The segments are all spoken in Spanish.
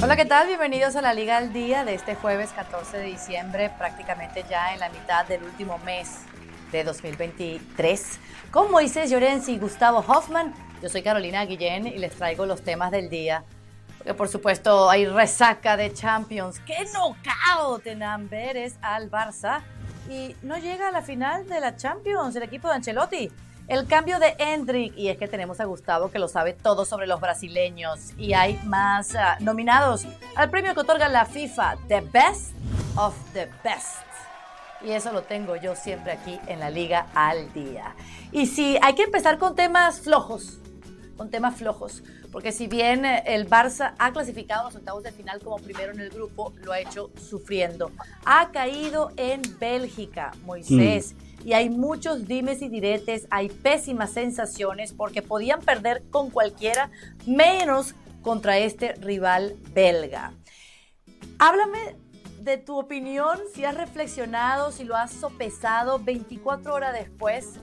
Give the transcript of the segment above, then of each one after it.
Hola, ¿qué tal? Bienvenidos a la Liga al Día de este jueves 14 de diciembre, prácticamente ya en la mitad del último mes de 2023. Con Moisés Llorens y Gustavo Hoffman, yo soy Carolina Guillén y les traigo los temas del día. Porque por supuesto hay resaca de Champions. ¡Qué knockout en Amberes al Barça! Y no llega a la final de la Champions el equipo de Ancelotti. El cambio de Hendrik, y es que tenemos a Gustavo que lo sabe todo sobre los brasileños, y hay más uh, nominados al premio que otorga la FIFA, The Best of the Best. Y eso lo tengo yo siempre aquí en la Liga al Día. Y sí, hay que empezar con temas flojos, con temas flojos, porque si bien el Barça ha clasificado a los octavos de final como primero en el grupo, lo ha hecho sufriendo. Ha caído en Bélgica, Moisés. Mm y hay muchos dimes y diretes, hay pésimas sensaciones porque podían perder con cualquiera, menos contra este rival belga. Háblame de tu opinión, si has reflexionado, si lo has sopesado 24 horas después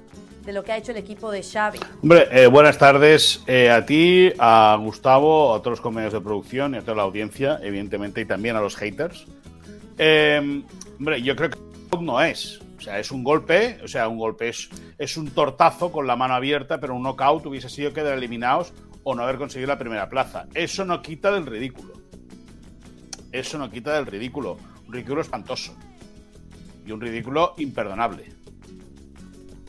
de lo que ha hecho el equipo de Xavi. Hombre, eh, buenas tardes eh, a ti, a Gustavo, a todos los compañeros de producción y a toda la audiencia, evidentemente, y también a los haters. Eh, hombre, yo creo que no es. O sea, es un golpe, o sea, un golpe es, es un tortazo con la mano abierta, pero un knockout hubiese sido quedar eliminados o no haber conseguido la primera plaza. Eso no quita del ridículo. Eso no quita del ridículo. Un ridículo espantoso. Y un ridículo imperdonable.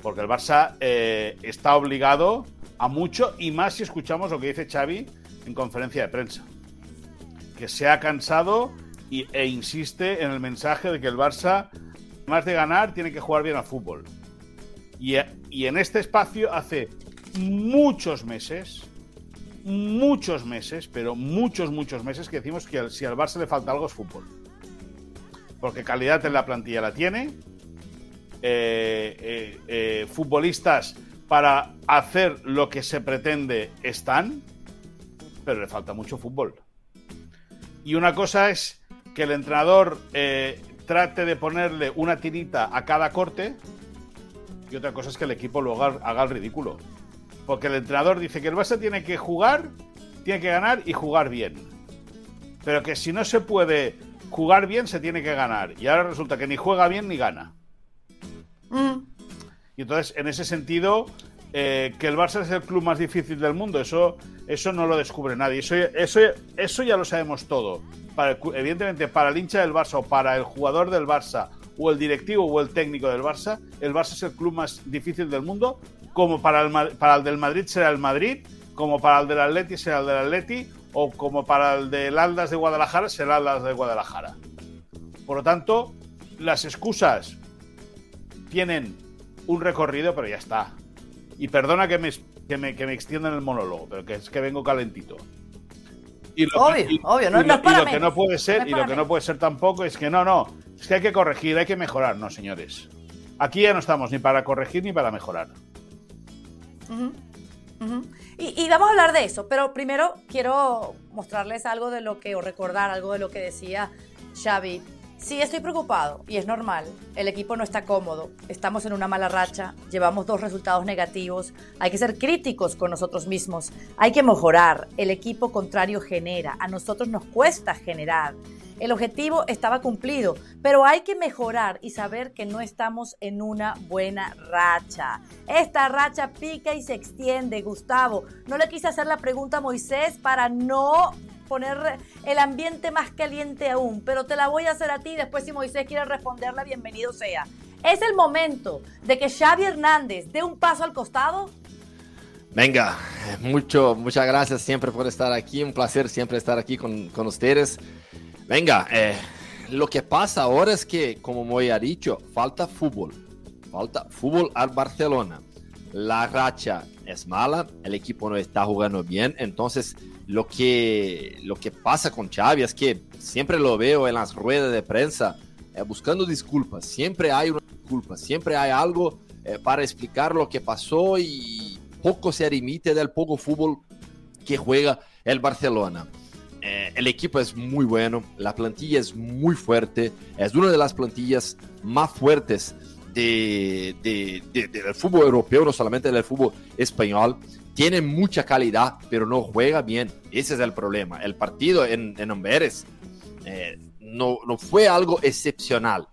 Porque el Barça eh, está obligado a mucho y más si escuchamos lo que dice Xavi en conferencia de prensa. Que se ha cansado y, e insiste en el mensaje de que el Barça más de ganar, tiene que jugar bien al fútbol. Y, en este espacio hace muchos meses, muchos meses, pero muchos, muchos meses que decimos que si al Barça le falta algo es fútbol. Porque calidad en la plantilla la tiene, eh, eh, eh, futbolistas para hacer lo que se pretende están, pero le falta mucho fútbol. Y una cosa es que el entrenador trate de ponerle una tirita a cada corte y otra cosa es que el equipo lo haga, el ridículo. Porque el entrenador dice que el Barça tiene que jugar, tiene que ganar y jugar bien. Pero que si no se puede jugar bien, se tiene que ganar. Y ahora resulta que ni juega bien ni gana. Mm. Y entonces, en ese sentido, eh, que el Barça es el club más difícil del mundo, eso, eso no lo descubre nadie. Eso, eso, eso ya lo sabemos todo evidentemente para el hincha del Barça o para el jugador del Barça o el directivo o el técnico del Barça, el Barça es el club más difícil del mundo, como para el, para el del Madrid será el Madrid, como para el del Atleti será el del Atleti, o como para el del Aldas de Guadalajara será el Aldas de Guadalajara. Por lo tanto, las excusas tienen un recorrido, pero ya está. Y perdona que me, que me, que me extienda en el monólogo, pero que es que vengo calentito. Y lo, obvio, obvio, no, lo, que no puede ser, y lo que no puede ser tampoco es que no, no, es que hay que corregir, hay que mejorar, no, señores. Aquí ya no estamos ni para corregir ni para mejorar. Y, y, vamos a hablar de eso, pero primero quiero mostrarles algo de lo que, o recordar algo de lo que decía Xavi Sí, estoy preocupado y es normal. El equipo no está cómodo, estamos en una mala racha, llevamos dos resultados negativos, hay que ser críticos con nosotros mismos, hay que mejorar. El equipo contrario genera, a nosotros nos cuesta generar. El objetivo estaba cumplido, pero hay que mejorar y saber que no estamos en una buena racha. Esta racha pica y se extiende, Gustavo. No le quise hacer la pregunta a Moisés para no poner el ambiente más caliente aún, pero te la voy a hacer a ti. Después, si Moisés quiere responderla, bienvenido sea. ¿Es el momento de que Xavi Hernández dé un paso al costado? Venga, mucho, muchas gracias siempre por estar aquí. Un placer siempre estar aquí con, con ustedes. Venga, eh, lo que pasa ahora es que, como Moy ha dicho, falta fútbol. Falta fútbol al Barcelona. La racha es mala, el equipo no está jugando bien, entonces lo que, lo que pasa con Xavi es que siempre lo veo en las ruedas de prensa eh, buscando disculpas. Siempre hay una disculpa, siempre hay algo eh, para explicar lo que pasó y poco se remite del poco fútbol que juega el Barcelona. Eh, el equipo es muy bueno, la plantilla es muy fuerte, es una de las plantillas más fuertes de, de, del fútbol europeo, no solamente del fútbol español tiene mucha calidad, pero no juega bien. Ese es el problema. El partido en, en Amberes eh, no, no fue algo excepcional.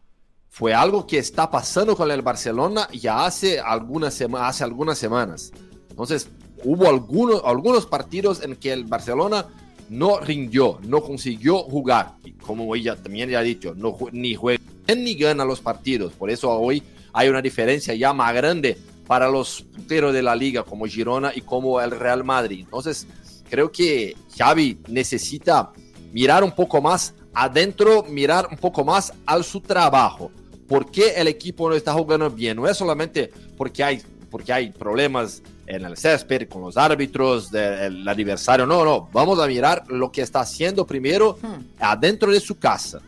Fue algo que está pasando con el Barcelona ya hace algunas, hace algunas semanas. Entonces, hubo algunos, algunos partidos en que el Barcelona no rindió, no consiguió jugar. Y como ella también ya ha dicho, no, ni juega ni gana los partidos. Por eso hoy hay una diferencia ya más grande para los punteros de la liga como Girona y como el Real Madrid. Entonces, creo que Xavi necesita mirar un poco más adentro, mirar un poco más al su trabajo. ¿Por qué el equipo no está jugando bien? No es solamente porque hay, porque hay problemas en el césped con los árbitros del aniversario. No, no. Vamos a mirar lo que está haciendo primero hmm. adentro de su casa.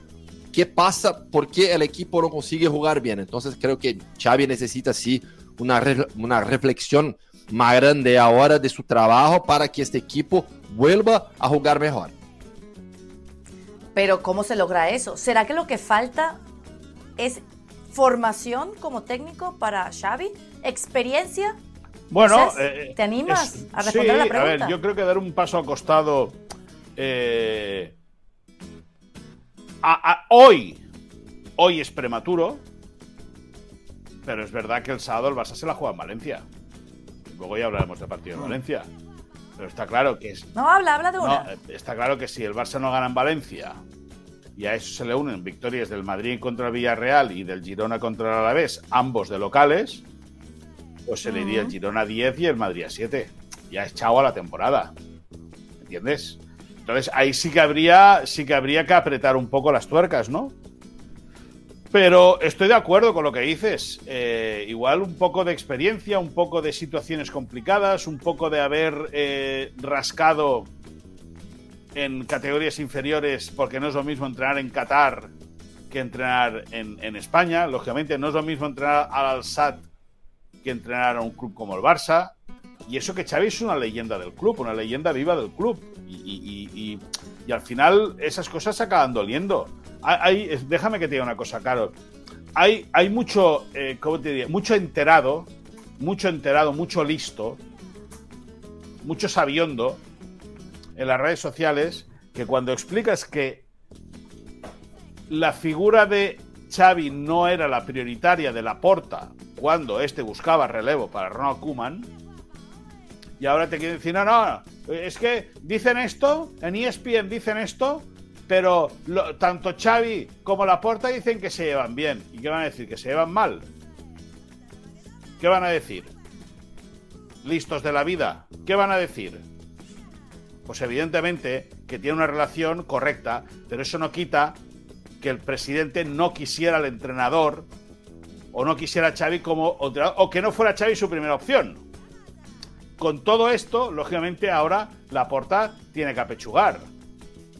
¿Qué pasa? ¿Por qué el equipo no consigue jugar bien? Entonces creo que Xavi necesita sí una, una reflexión más grande ahora de su trabajo para que este equipo vuelva a jugar mejor. Pero ¿cómo se logra eso? ¿Será que lo que falta es formación como técnico para Xavi? ¿Experiencia? Bueno, eh, ¿te animas a responder la pregunta? A ver, yo creo que dar un paso al costado eh, hoy, hoy es prematuro, pero es verdad que el sábado el Barça se la juega en Valencia. Luego ya hablaremos del partido de Valencia. Pero está claro que es. No, habla, habla de una. está claro que si el Barça no gana en Valencia y a eso se le unen victorias del Madrid contra el Villarreal y del Girona contra el Alavés, ambos de locales, pues se le iría el Girona a 10 y el Madrid a 7. Ya es chao a la temporada. ¿Entiendes? Entonces ahí sí que habría, sí que habría que apretar un poco las tuercas, ¿no? Pero estoy de acuerdo con lo que dices. Eh, igual un poco de experiencia, un poco de situaciones complicadas, un poco de haber eh, rascado en categorías inferiores, porque no es lo mismo entrenar en Qatar que entrenar en, España. Lógicamente, no es lo mismo entrenar al Al-Sad que entrenar a un club como el Barça. Y eso que Xavi es una leyenda del club, una leyenda viva del club. Y, al final esas cosas se acaban doliendo déjame que te diga una cosa, Carol. Hay, mucho, eh, ¿cómo te diría? Mucho enterado, mucho enterado, mucho listo, mucho sabiondo en las redes sociales que cuando explicas que la figura de Xavi no era la prioritaria de la porta cuando este buscaba relevo para Ronald Koeman, y ahora te quieren decir, no, no, es que dicen esto, en ESPN dicen esto, pero tanto Xavi como Laporta dicen que se llevan bien. ¿Y qué van a decir? ¿Que se llevan mal? ¿Qué van a decir? ¿Listos de la vida? ¿Qué van a decir? Pues evidentemente que tiene una relación correcta, pero eso no quita que el presidente no quisiera al entrenador o no quisiera a Xavi como o que no fuera Xavi su primera opción. Con todo esto, lógicamente ahora Laporta tiene que apechugar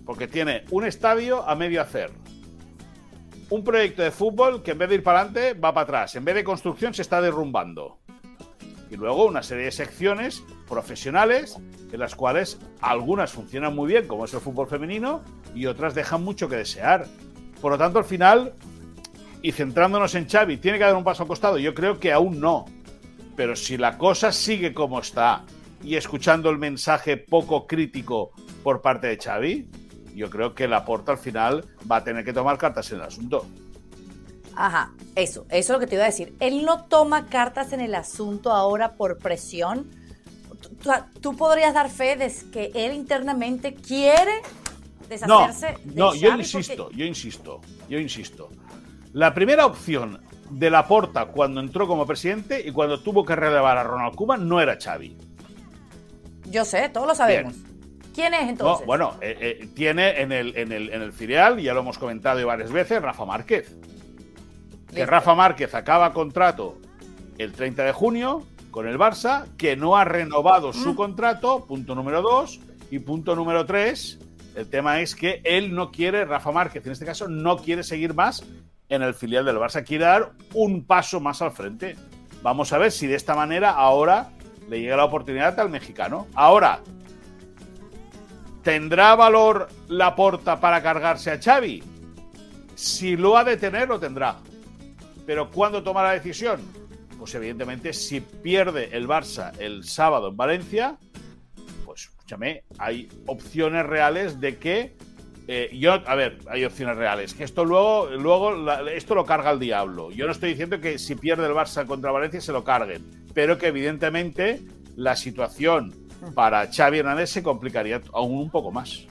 porque tiene un estadio a medio hacer. Un proyecto de fútbol que en vez de ir para adelante va para atrás. En vez de construcción se está derrumbando. Y luego una serie de secciones profesionales en las cuales algunas funcionan muy bien, como es el fútbol femenino, y otras dejan mucho que desear. Por lo tanto, al final, y centrándonos en Xavi, ¿tiene que dar un paso al costado? Yo creo que aún no. Pero si la cosa sigue como está y escuchando el mensaje poco crítico por parte de Xavi, yo creo que Laporta al final va a tener que tomar cartas en el asunto. Ajá, eso, eso es lo que te iba a decir. Él no toma cartas en el asunto ahora por presión. Tú, podrías dar fe de que él internamente quiere deshacerse no, No, yo insisto, yo insisto, yo insisto. La primera opción de Laporta cuando entró como presidente y cuando tuvo que relevar a Ronald Koeman no era Xavi. Yo sé, todos lo sabemos. ¿Quién es entonces? bueno, eh, eh, tiene en el, en, el, en el filial, ya lo hemos comentado varias veces, Rafa Márquez. Que Rafa Márquez acaba contrato el 30 de junio con el Barça, que no ha renovado su mm. contrato, punto número dos. Y punto número tres, el tema es que él no quiere, Rafa Márquez en este caso, no quiere seguir más en el filial del Barça, quiere dar un paso más al frente. Vamos a ver si de esta manera ahora le llega la oportunidad al mexicano. Ahora, ¿Tendrá valor la porta para cargarse a Xavi? Si lo ha de tener, lo tendrá. Pero ¿cuándo toma la decisión? pues evidentemente si pierde el Barça el sábado en Valencia, pues escúchame, hay opciones reales de que eh, yo, a ver, hay opciones reales. Esto luego, luego esto lo carga el diablo. Yo no estoy diciendo que si pierde el Barça contra Valencia se lo carguen, pero que evidentemente la situación para Xavi Hernández se complicaría aún un poco más.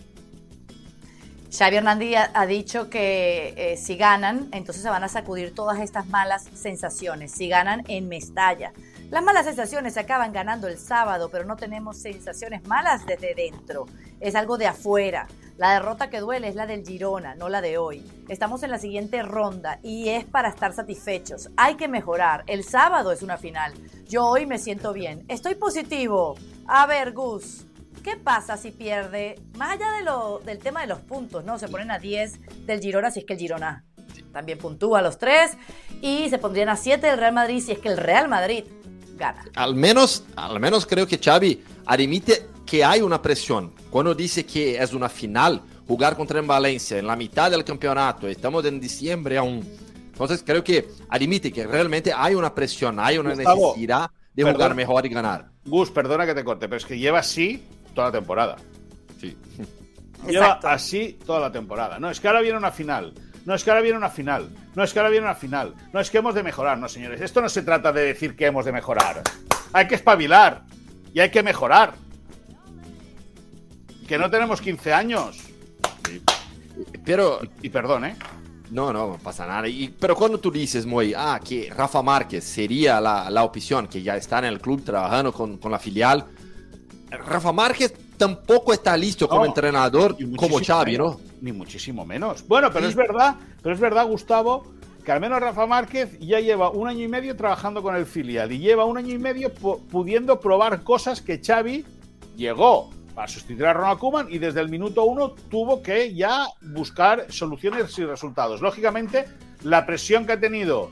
Xavi Hernández ha dicho que eh, si ganan, entonces se van a sacudir todas estas malas sensaciones. Si ganan en Mestalla. Las malas sensaciones se acaban ganando el sábado, pero no tenemos sensaciones malas desde dentro. Es algo de afuera. La derrota que duele es la del Girona, no la de hoy. Estamos en la siguiente ronda y es para estar satisfechos. Hay que mejorar. El sábado es una final. Yo hoy me siento bien. Estoy positivo. A ver, Gus, ¿Qué pasa si pierde? Más allá de lo, del tema de los puntos, ¿no? Se ponen a 10 del Girona si es que el Girona también puntúa a los 3 y se pondrían a 7 del Real Madrid si es que el Real Madrid gana. Al menos, al menos creo que Xavi admite que hay una presión. Cuando dice que es una final, jugar contra en Valencia en la mitad del campeonato, estamos en diciembre aún. Entonces creo que admite que realmente hay una presión, hay una necesidad de jugar mejor y ganar. Gus, perdona que te corte, pero es que lleva así toda la temporada. Sí. Lleva así toda la temporada. No, es que ahora viene una final. No es que ahora viene una final. No es que ahora viene una final. No es que hemos de mejorar. No, señores. Esto no se trata de decir que hemos de mejorar. Hay que espabilar. Y hay que mejorar. Que no tenemos 15 años. Pero. Y, perdón, ¿eh? No, no, pasa nada. Y, pero cuando tú dices, Moy, ah, que Rafa Márquez sería la, la opción, que ya está en el club trabajando con, con la filial, Rafa Márquez tampoco está listo como entrenador como Xavi, ¿no? Ni muchísimo menos. Bueno, pero es verdad, pero es verdad, Gustavo, que al menos Rafa Márquez ya lleva un año y medio trabajando con el filial y lleva un año y medio pudiendo probar cosas que Xavi llegó para sustituir a Ronald Koeman y desde el minuto uno tuvo que ya buscar soluciones y resultados. Lógicamente, la presión que ha tenido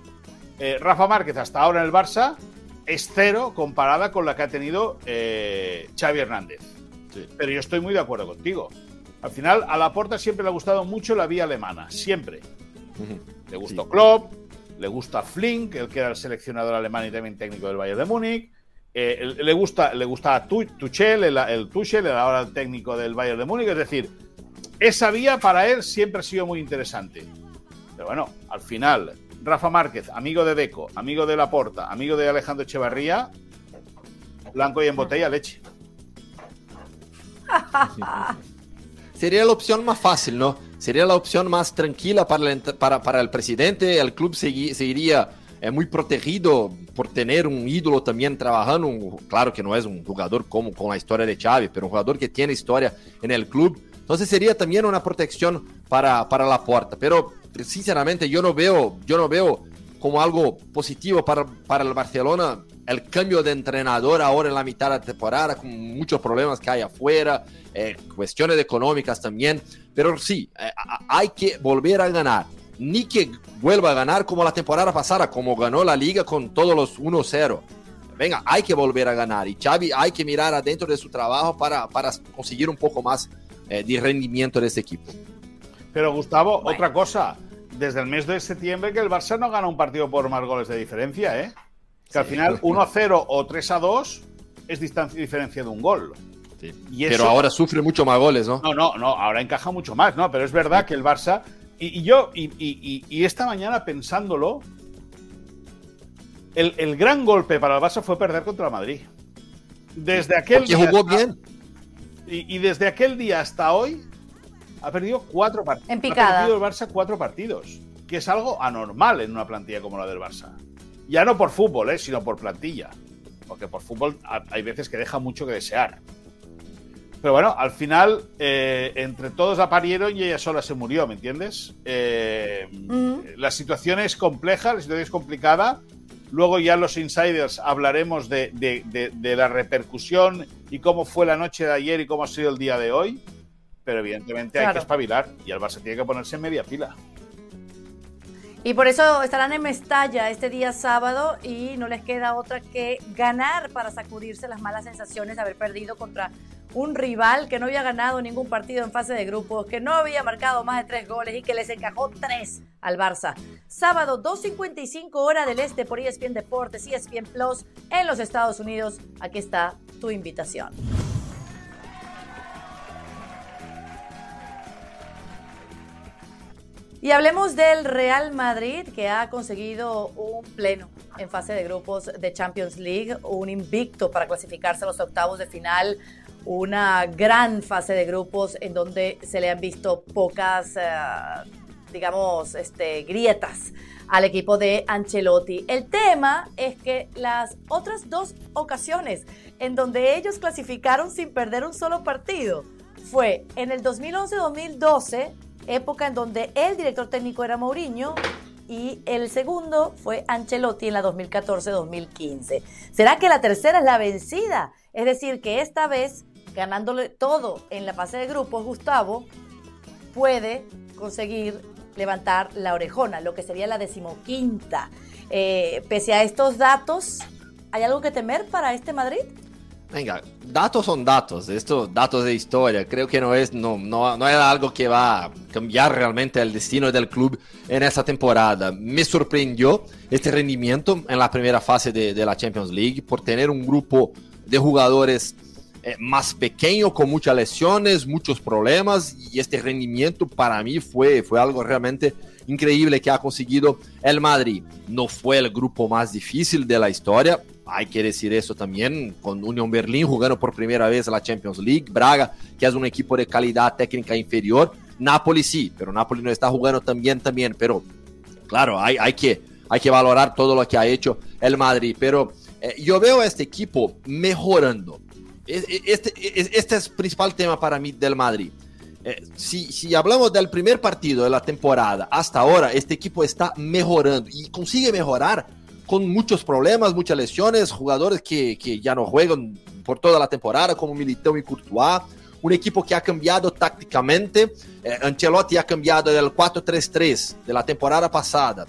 eh, Rafa Márquez hasta ahora en el Barça es cero comparada con la que ha tenido eh, Xavi Hernández. Pero yo estoy muy de acuerdo contigo. Al final, a la Porta siempre le ha gustado mucho la vía alemana, siempre. Le gustó Klopp, le gusta Flink, el que era el seleccionador alemán y también técnico del Bayern de Múnich. Eh, le gusta, le gusta Tuchel, el, el Tuchel, el ahora técnico del Bayern de Múnich. Es decir, esa vía para él siempre ha sido muy interesante. Pero bueno, al final, Rafa Márquez, amigo de Deco, amigo de Laporta, amigo de Alejandro Echevarría, blanco y en botella leche. Sería la opción más fácil, ¿no? Sería la opción más tranquila para el, para, el presidente. El club seguiría eh, muy protegido por tener un ídolo también trabajando. claro que no es un jugador como con la historia de Xavi, pero un jugador que tiene historia en el club. Entonces sería también una protección para, para la puerta. Pero sinceramente yo no veo, yo no veo como algo positivo para, para el Barcelona el cambio de entrenador ahora en la mitad de la temporada, con muchos problemas que hay afuera, eh, cuestiones económicas también, pero sí, eh, hay que volver a ganar. Ni que vuelva a ganar como la temporada pasada, como ganó la liga con todos los 1-0. Venga, hay que volver a ganar y Xavi hay que mirar adentro de su trabajo para, para conseguir un poco más eh, de rendimiento de ese equipo. Pero Gustavo, otra cosa, desde el mes de septiembre que el Barça no gana un partido por más goles de diferencia, ¿eh? Que al final 1-0 o 3-2 es distancia diferencia de un gol. pero ahora sufre mucho más goles, ¿no? No, no, no, ahora encaja mucho más, ¿no? Pero es verdad que el Barça. Y, yo, y, esta mañana pensándolo, el, gran golpe para el Barça fue perder contra el Madrid. Desde aquel día. jugó bien. Y, desde aquel día hasta hoy, ha perdido cuatro partidos. En picada. Ha perdido el Barça cuatro partidos, que es algo anormal en una plantilla como la del Barça. Ya no por fútbol, ¿eh? sino por plantilla. Porque por fútbol hay veces que deja mucho que desear. Pero bueno, al final, eh, entre todos la parieron y ella sola se murió, ¿me entiendes? Eh. La situación es compleja, la situación es complicada. Luego ya los insiders hablaremos de, de, la repercusión y cómo fue la noche de ayer y cómo ha sido el día de hoy pero evidentemente hay que espabilar y el Barça tiene que ponerse en media fila. Y por eso estarán en Mestalla este día sábado y no les queda otra que ganar para sacudirse las malas sensaciones de haber perdido contra un rival que no había ganado ningún partido en fase de grupos, que no había marcado más de tres goles y que les encajó tres al Barça. Sábado, 2.55 hora del este por ESPN Deportes, ESPN Plus en los Estados Unidos. Aquí está tu invitación. Y hablemos del Real Madrid, que ha conseguido un pleno en fase de grupos de Champions League, un invicto para clasificarse a los octavos de final, una gran fase de grupos en donde se le han visto pocas, eh, digamos, este, grietas al equipo de Ancelotti. El tema es que las otras dos ocasiones en donde ellos clasificaron sin perder un solo partido fue en el 2011-2012 época en donde el director técnico era Mourinho y el segundo fue Ancelotti en la 2014-2015. ¿Será que la tercera es la vencida? Es decir, que esta vez, ganándole todo en la fase de grupos, Gustavo puede conseguir levantar la orejona, lo que sería la decimoquinta. Eh, pese a estos datos, ¿hay algo que temer para este Madrid? Venga, datos son datos, esto datos de historia, creo que no es, no, no, no es algo que va a cambiar realmente el destino del club en esta temporada. Me sorprendió este rendimiento en la primera fase de, de la Champions League por tener un grupo de jugadores eh, más pequeño, con muchas lesiones, muchos problemas, y este rendimiento para mí fue, fue algo realmente increíble que ha conseguido el Madrid. No fue el grupo más difícil de la historia, hay que decir eso también, con Unión Berlín jugando por primera vez la Champions League, Braga, que es un equipo de calidad técnica inferior, Napoli sí, pero Napoli no está jugando también, también, pero claro, hay, hay, que, hay que valorar todo lo que ha hecho el Madrid, pero eh, yo veo a este equipo mejorando. Este, este es el principal tema para mí del Madrid. Eh, si, si, hablamos del primer partido de la temporada hasta ahora, este equipo está mejorando y consigue mejorar con muchos problemas, muchas lesiones, jugadores que, que ya no juegan por toda la temporada, como Militão y Courtois. Un equipo que ha cambiado tácticamente. Eh, Ancelotti ha cambiado del 4-3-3 de la temporada pasada,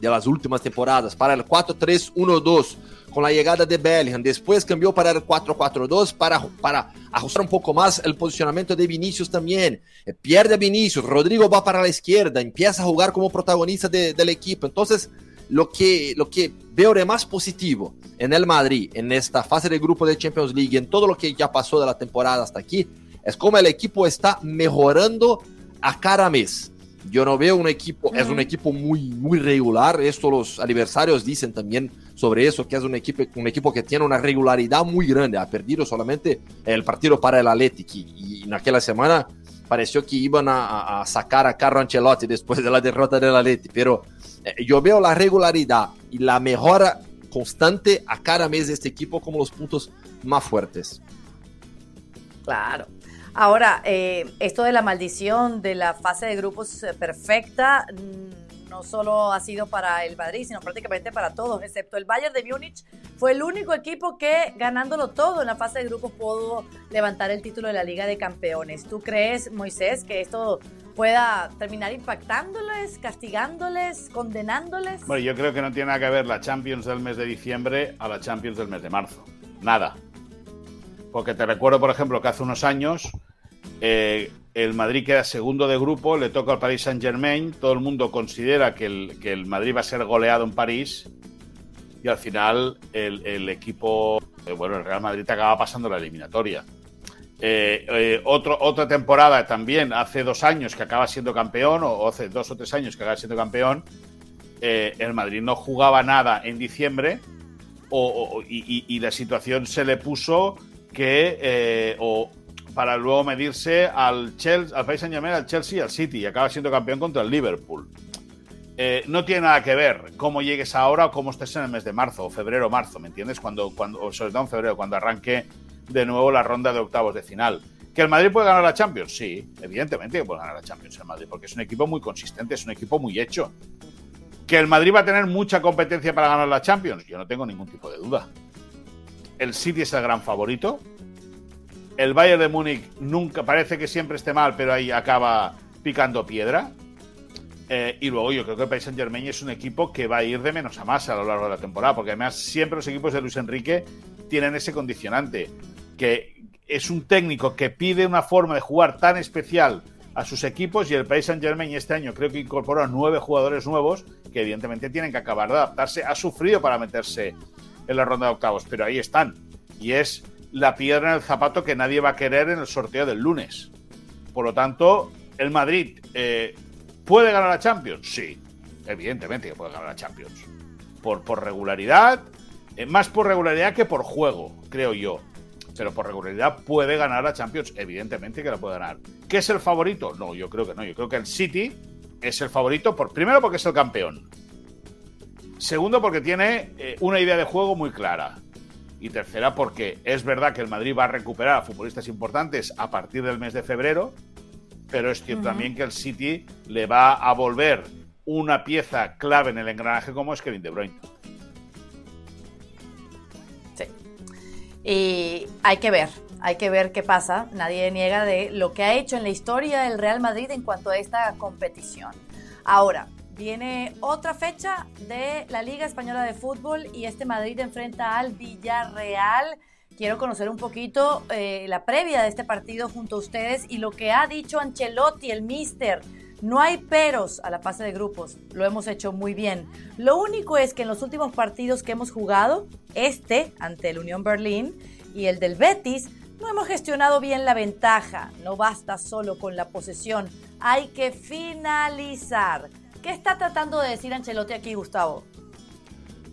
de las últimas temporadas, para el 4-3-1-2 con la llegada de Bellingham. Después cambió para el 4-4-2 para, para ajustar un poco más el posicionamiento de Vinicius también. Eh, pierde a Vinicius, Rodrigo va para la izquierda, empieza a jugar como protagonista de, del equipo. Entonces, lo que, lo que veo de más positivo en el Madrid, en esta fase de grupo de Champions League, en todo lo que ya pasó de la temporada hasta aquí, es como el equipo está mejorando a cada mes. Yo no veo un equipo, es un equipo muy, muy regular. Esto los adversarios dicen también sobre eso, que es un equipo, un equipo que tiene una regularidad muy grande. Ha perdido solamente el partido para el Athletic y, en aquella semana pareció que iban a, a, sacar a Carlo Ancelotti después de la derrota del Athletic, pero eh, yo veo la regularidad y la mejora constante a cada mes de este equipo como los puntos más fuertes. Claro. Ahora, eh, esto de la maldición de la fase de grupos eh, perfecta mm, solo ha sido para el Madrid, sino prácticamente para todos, excepto el Bayern de Múnich. Fue el único equipo que, ganándolo todo en la fase de grupos, pudo levantar el título de la Liga de Campeones. ¿Tú crees, Moisés, que esto pueda terminar impactándoles, castigándoles, condenándoles? Bueno, yo creo que no tiene nada que ver la Champions del mes de diciembre a la Champions del mes de marzo. Nada. Porque te recuerdo, por ejemplo, que hace unos años eh, el Madrid queda segundo de grupo, le toca al Paris Saint Germain, todo el mundo considera que el, que el Madrid va a ser goleado en París y al final el, el equipo, eh, bueno, el Real Madrid acaba pasando la eliminatoria. Eh, eh, otra temporada también, hace dos años que acaba siendo campeón, o hace dos o tres años que acaba siendo campeón, el Madrid no jugaba nada en diciembre o, y, y, la situación se le puso que o para luego medirse al Chelsea, al Paris Saint Germain, al Chelsea y al City y acaba siendo campeón contra el Liverpool. Eh, no tiene nada que ver cómo llegues ahora o cómo estés en el mes de marzo o febrero marzo, ¿me entiendes? Cuando, cuando, o sobre todo en febrero, cuando arranque de nuevo la ronda de octavos de final. ¿Que el Madrid puede ganar la Champions? Sí, evidentemente que puede ganar la Champions el Madrid, porque es un equipo muy consistente, es un equipo muy hecho. ¿Que el Madrid va a tener mucha competencia para ganar la Champions? Yo no tengo ningún tipo de duda. El City es el gran favorito. El Bayern de Múnich nunca, parece que siempre esté mal, pero ahí acaba picando piedra. Eh, y luego yo creo que el Paris Saint Germain es un equipo que va a ir de menos a más a lo largo de la temporada, porque además siempre los equipos de Luis Enrique tienen ese condicionante que es un técnico que pide una forma de jugar tan especial a sus equipos y el Paris Saint Germain este año creo que incorporó a nueve jugadores nuevos que evidentemente tienen que acabar de adaptarse. Ha sufrido para meterse en la ronda de octavos, pero ahí están. Y es la piedra en el zapato que nadie va a querer en el sorteo del lunes. Por lo tanto, el Madrid eh, puede ganar a Champions. Sí, evidentemente que puede ganar a Champions. Por, regularidad, eh, más por regularidad que por juego, creo yo. Pero por regularidad puede ganar a Champions, evidentemente que la puede ganar. ¿Qué es el favorito? No, yo creo que no. Yo creo que el City es el favorito, por, primero porque es el campeón. Segundo porque tiene eh, una idea de juego muy clara. Y tercera porque es verdad que el Madrid va a recuperar a futbolistas importantes a partir del mes de febrero, pero es cierto también que el City le va a volver una pieza clave en el engranaje como es Kevin De Bruyne. Sí. Y hay que ver, hay que ver qué pasa. Nadie niega de lo que ha hecho en la historia el Real Madrid en cuanto a esta competición. Ahora, viene otra fecha de la Liga Española de Fútbol y este Madrid enfrenta al Villarreal. Quiero conocer un poquito eh, la previa de este partido junto a ustedes y lo que ha dicho Ancelotti, el mister. No hay peros a la fase de grupos, lo hemos hecho muy bien. Lo único es que en los últimos partidos que hemos jugado, este ante el Unión Berlín y el del Betis, no hemos gestionado bien la ventaja. No basta solo con la posesión, hay que finalizar. ¿Qué está tratando de decir Ancelotti aquí, Gustavo?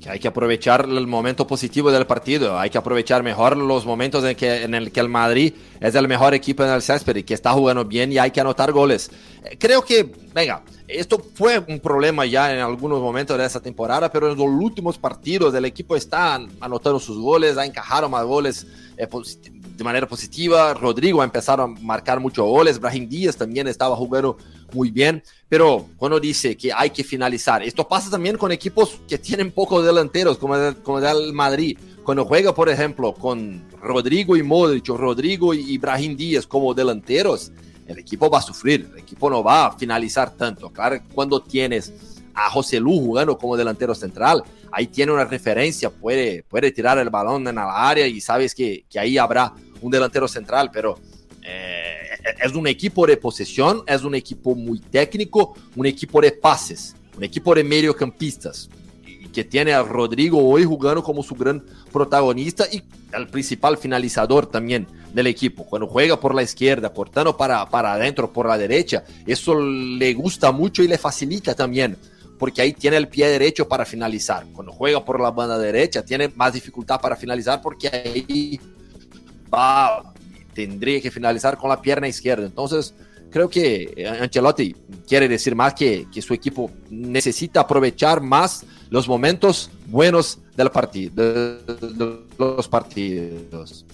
que hay que aprovechar el momento positivo del partido, hay que aprovechar mejor los momentos en, que, en el que el Madrid es el mejor equipo en el césped y que está jugando bien y hay que anotar goles. Eh, creo que, venga, esto fue un problema ya en algunos momentos de esa temporada, pero en los últimos partidos el equipo está anotando sus goles, ha encajado más goles eh, de manera positiva. Rodrigo ha empezado a marcar muchos goles. Brahim Díaz también estaba jugando muy bien. Pero cuando dice que hay que finalizar, esto pasa también con equipos que tienen pocos delanteros, como el, como el Madrid. Cuando juega, por ejemplo, con Rodrigo y Modric, o Rodrigo y Brahim Díaz como delanteros, el equipo va a sufrir, el equipo no va a finalizar tanto. Claro, cuando tienes a José Lu jugando como delantero central, ahí tiene una referencia, puede, puede tirar el balón en la área y sabes que, que ahí habrá un delantero central, pero eh, es un equipo de posesión, es un equipo muy técnico, un equipo de pases, un equipo de mediocampistas que tiene a Rodrigo hoy jugando como su gran protagonista y el principal finalizador también del equipo. Cuando juega por la izquierda, cortando para, para adentro, por la derecha, eso le gusta mucho y le facilita también, porque ahí tiene el pie derecho para finalizar. Cuando juega por la banda derecha, tiene más dificultad para finalizar porque ahí va, tendría que finalizar con la pierna izquierda. Entonces, creo que eh, Ancelotti quiere decir más que, que su equipo necesita aprovechar más los momentos buenos del partido, de, los partidos.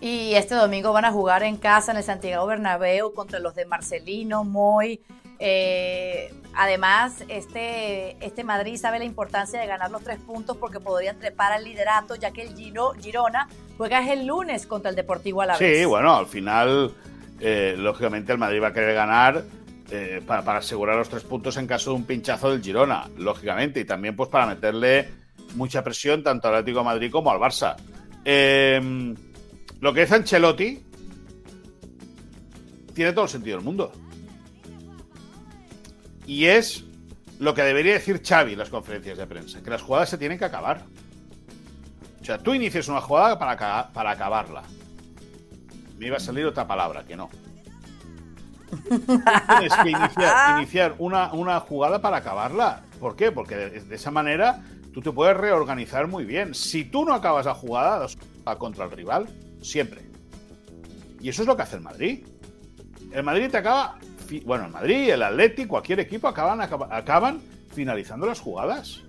Y este domingo van a jugar en casa en el Santiago Bernabéu contra los de Marcelino, Moy, eh, además, este, este Madrid sabe la importancia de ganar los tres puntos porque podrían trepar al liderato, ya que el Giro, Girona juega el lunes contra el Deportivo Alavés. Sí, bueno, al final, eh, lógicamente, el Madrid va a querer ganar eh, para, asegurar los tres puntos en caso de un pinchazo del Girona, lógicamente, y también pues para meterle mucha presión tanto al Atlético Madrid como al Barça. lo que dice Ancelotti tiene todo el sentido del mundo. Y es lo que debería decir Xavi en las conferencias de prensa, que las jugadas se tienen que acabar. O sea, tú inicias una jugada para, para acabarla. Me iba a salir otra palabra, que no. Tienes que iniciar, una, una, jugada para acabarla. ¿Por qué? Porque de, esa manera tú te puedes reorganizar muy bien. Si tú no acabas la jugada, va contra el rival, siempre. Y eso es lo que hace el Madrid. El Madrid te acaba bueno, el Madrid, el Atlético, cualquier equipo acaban, acaban finalizando las jugadas.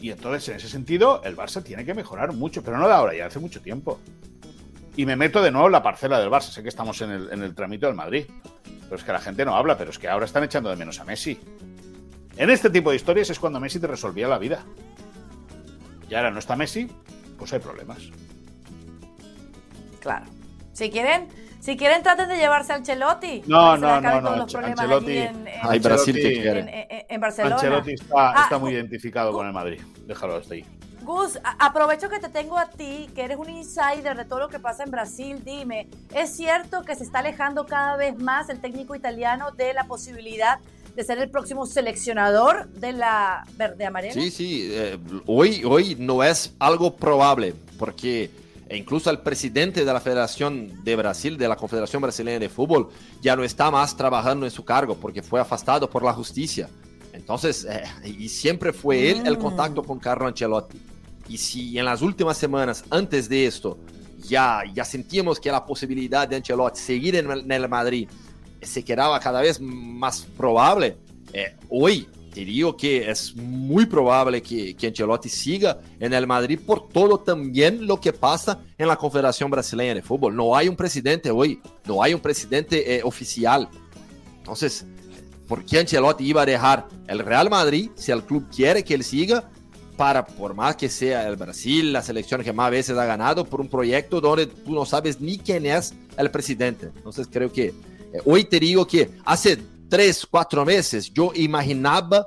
Y entonces, en ese sentido, el Barça tiene que mejorar mucho, pero no de ahora, ya hace mucho tiempo. Y me meto de nuevo en la parcela del Barça. Sé que estamos en el, en el del Madrid. Pero es que la gente no habla, pero es que ahora están echando de menos a Messi. En este tipo de historias es cuando Messi te resolvía la vida. Y ahora no está Messi, pues hay problemas. Claro. Si quieren, si quieren, traten de llevarse a Ancelotti. No, no, no, no. Ancelotti, en, Hay Brasil que quiere. En, Barcelona. Ancelotti está, ah, está muy identificado con el Madrid. Déjalo hasta ahí. Gus, aprovecho que te tengo a ti, que eres un insider de todo lo que pasa en Brasil. Dime, ¿es cierto que se está alejando cada vez más el técnico italiano de la posibilidad de ser el próximo seleccionador de la verde amarela? Sí, sí. Eh, hoy, hoy no es algo probable, porque incluso el presidente de la Federación de Brasil, de la Confederación Brasileña de Fútbol, ya no está más trabajando en su cargo porque fue afastado por la justicia. Entonces, eh, y siempre fue él el mm. contacto con Carlo Ancelotti. Y si en las últimas semanas, antes de esto, ya, ya sentíamos que la posibilidad de Ancelotti seguir en el, Madrid se quedaba cada vez más probable, eh, hoy digo que es muy probable que, que Ancelotti siga en el Madrid por todo también lo que pasa en la Confederación Brasileña de Fútbol. No hay un presidente hoy, no hay un presidente eh, oficial. Entonces, ¿por qué Ancelotti iba a dejar el Real Madrid si el club quiere que él siga? para, por más que sea el Brasil, la selección que más veces ha ganado, por un proyecto donde tú no sabes ni quién es el presidente. Entonces creo que eh, hoy te digo que hace tres, cuatro meses yo imaginaba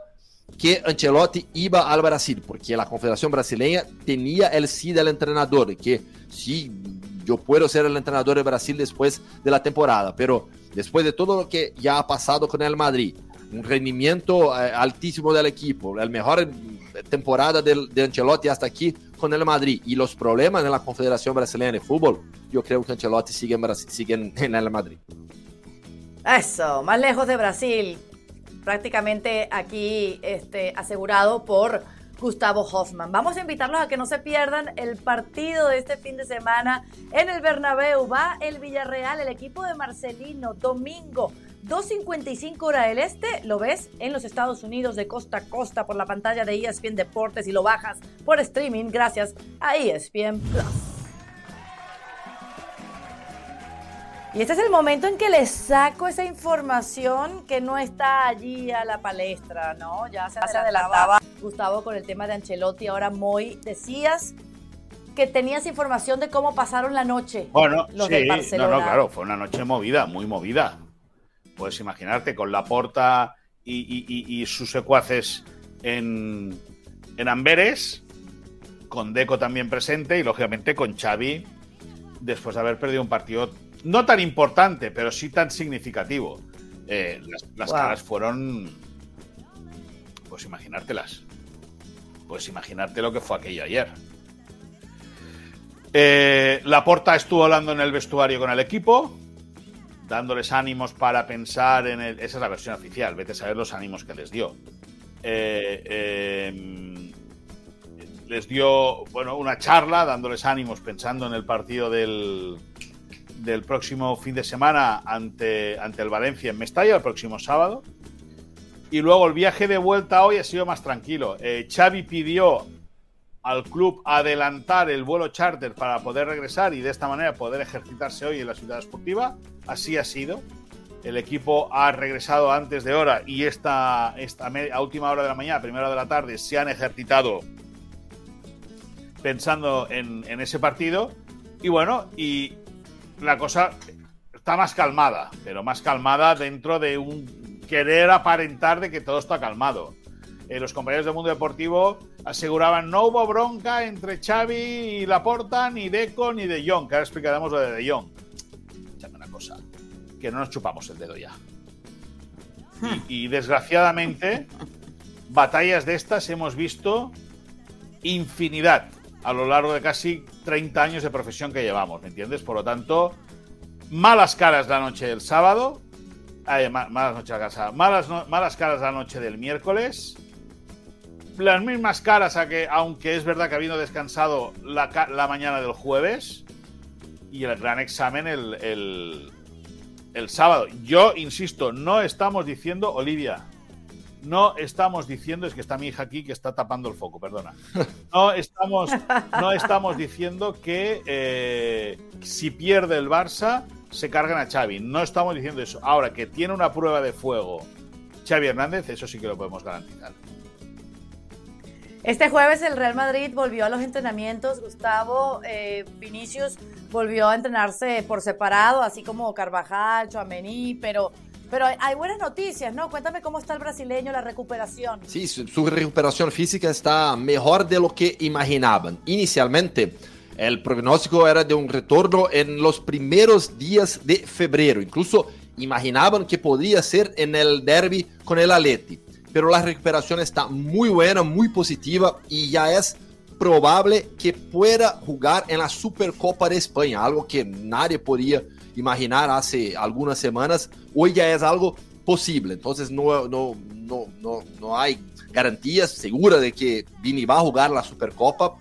que Ancelotti iba al Brasil, porque la Confederación Brasileña tenía el sí del entrenador, que sí, yo puedo ser el entrenador de Brasil después de la temporada, pero después de todo lo que ya ha pasado con el Madrid, un rendimiento eh, altísimo del equipo, el mejor temporada de, de, Ancelotti hasta aquí con el Madrid y los problemas en la Confederación Brasileña de Fútbol, yo creo que Ancelotti sigue en el Madrid. Eso, más lejos de Brasil, prácticamente aquí este, asegurado por Gustavo Hoffman. Vamos a invitarlos a que no se pierdan el partido de este fin de semana en el Bernabéu. Va el Villarreal, el equipo de Marcelino, domingo 2.55 hora del este, lo ves en los Estados Unidos de costa a costa por la pantalla de ESPN Deportes y lo bajas por streaming gracias a ESPN Plus. Y este es el momento en que les saco esa información que no está allí a la palestra, ¿no? Ya se adelantaba Gustavo con el tema de Ancelotti. Ahora, Moy, decías que tenías información de cómo pasaron la noche. Bueno, los sí, no, no, claro, fue una noche movida, muy movida puedes imaginarte, con Laporta y, y, y sus secuaces en, en Amberes, con Deco también presente y lógicamente con Xavi, después de haber perdido un partido no tan importante, pero sí tan significativo. Eh, las, caras fueron. Pues imaginártelas. Pues imaginarte lo que fue aquello ayer. Eh, Laporta estuvo hablando en el vestuario con el equipo dándoles ánimos para pensar en el... Esa es la versión oficial, vete a saber los ánimos que les dio. Eh, em, les dio, bueno, una charla dándoles ánimos pensando en el partido del, del próximo fin de semana ante, ante el Valencia en Mestalla, el próximo sábado. Y luego el viaje de vuelta hoy ha sido más tranquilo. Eh, Xavi pidió al club adelantar el vuelo charter para poder regresar y de esta manera poder ejercitarse hoy en la ciudad esportiva. Así ha sido. El equipo ha regresado antes de hora y esta, esta última hora de la mañana, primera hora de la tarde, se han ejercitado pensando en, en ese partido. Y bueno, y la cosa está más calmada, pero más calmada dentro de un querer aparentar de que todo está calmado. Eh, los compañeros del mundo deportivo aseguraban no hubo bronca entre Xavi y Laporta, ni Deco, ni De Jong, que ahora explicaremos lo de De Jong. Echame una cosa, que no nos chupamos el dedo ya. Y, desgraciadamente, batallas de estas hemos visto infinidad a lo largo de casi 30 años de profesión que llevamos, ¿me entiendes? Por lo tanto, malas caras la noche del sábado, malas, noches a casa, malas, malas caras la noche del miércoles, las mismas caras a que, aunque es verdad que habiendo descansado la, mañana del jueves y el gran examen el, el, sábado. Yo insisto, no estamos diciendo, Olivia, no estamos diciendo, es que está mi hija aquí que está tapando el foco, perdona. No estamos, no estamos diciendo que eh, si pierde el Barça se cargan a Xavi. No estamos diciendo eso. Ahora que tiene una prueba de fuego Xavi Hernández, eso sí que lo podemos garantizar. Este jueves el Real Madrid volvió a los entrenamientos. Gustavo eh, Vinicius volvió a entrenarse por separado, así como Carvajal, Chouameni, pero, Pero hay, buenas noticias, ¿no? Cuéntame cómo está el brasileño, la recuperación. Sí, su, recuperación física está mejor de lo que imaginaban. Inicialmente, el pronóstico era de un retorno en los primeros días de febrero. Incluso imaginaban que podría ser en el derby con el Atleti. Pero la recuperación está muy buena, muy positiva y ya es probable que pueda jugar en la Supercopa de España, algo que nadie podía imaginar hace algunas semanas. Hoy ya es algo posible, entonces no, no, no, no, no hay garantías seguras de que Vini va a jugar la Supercopa,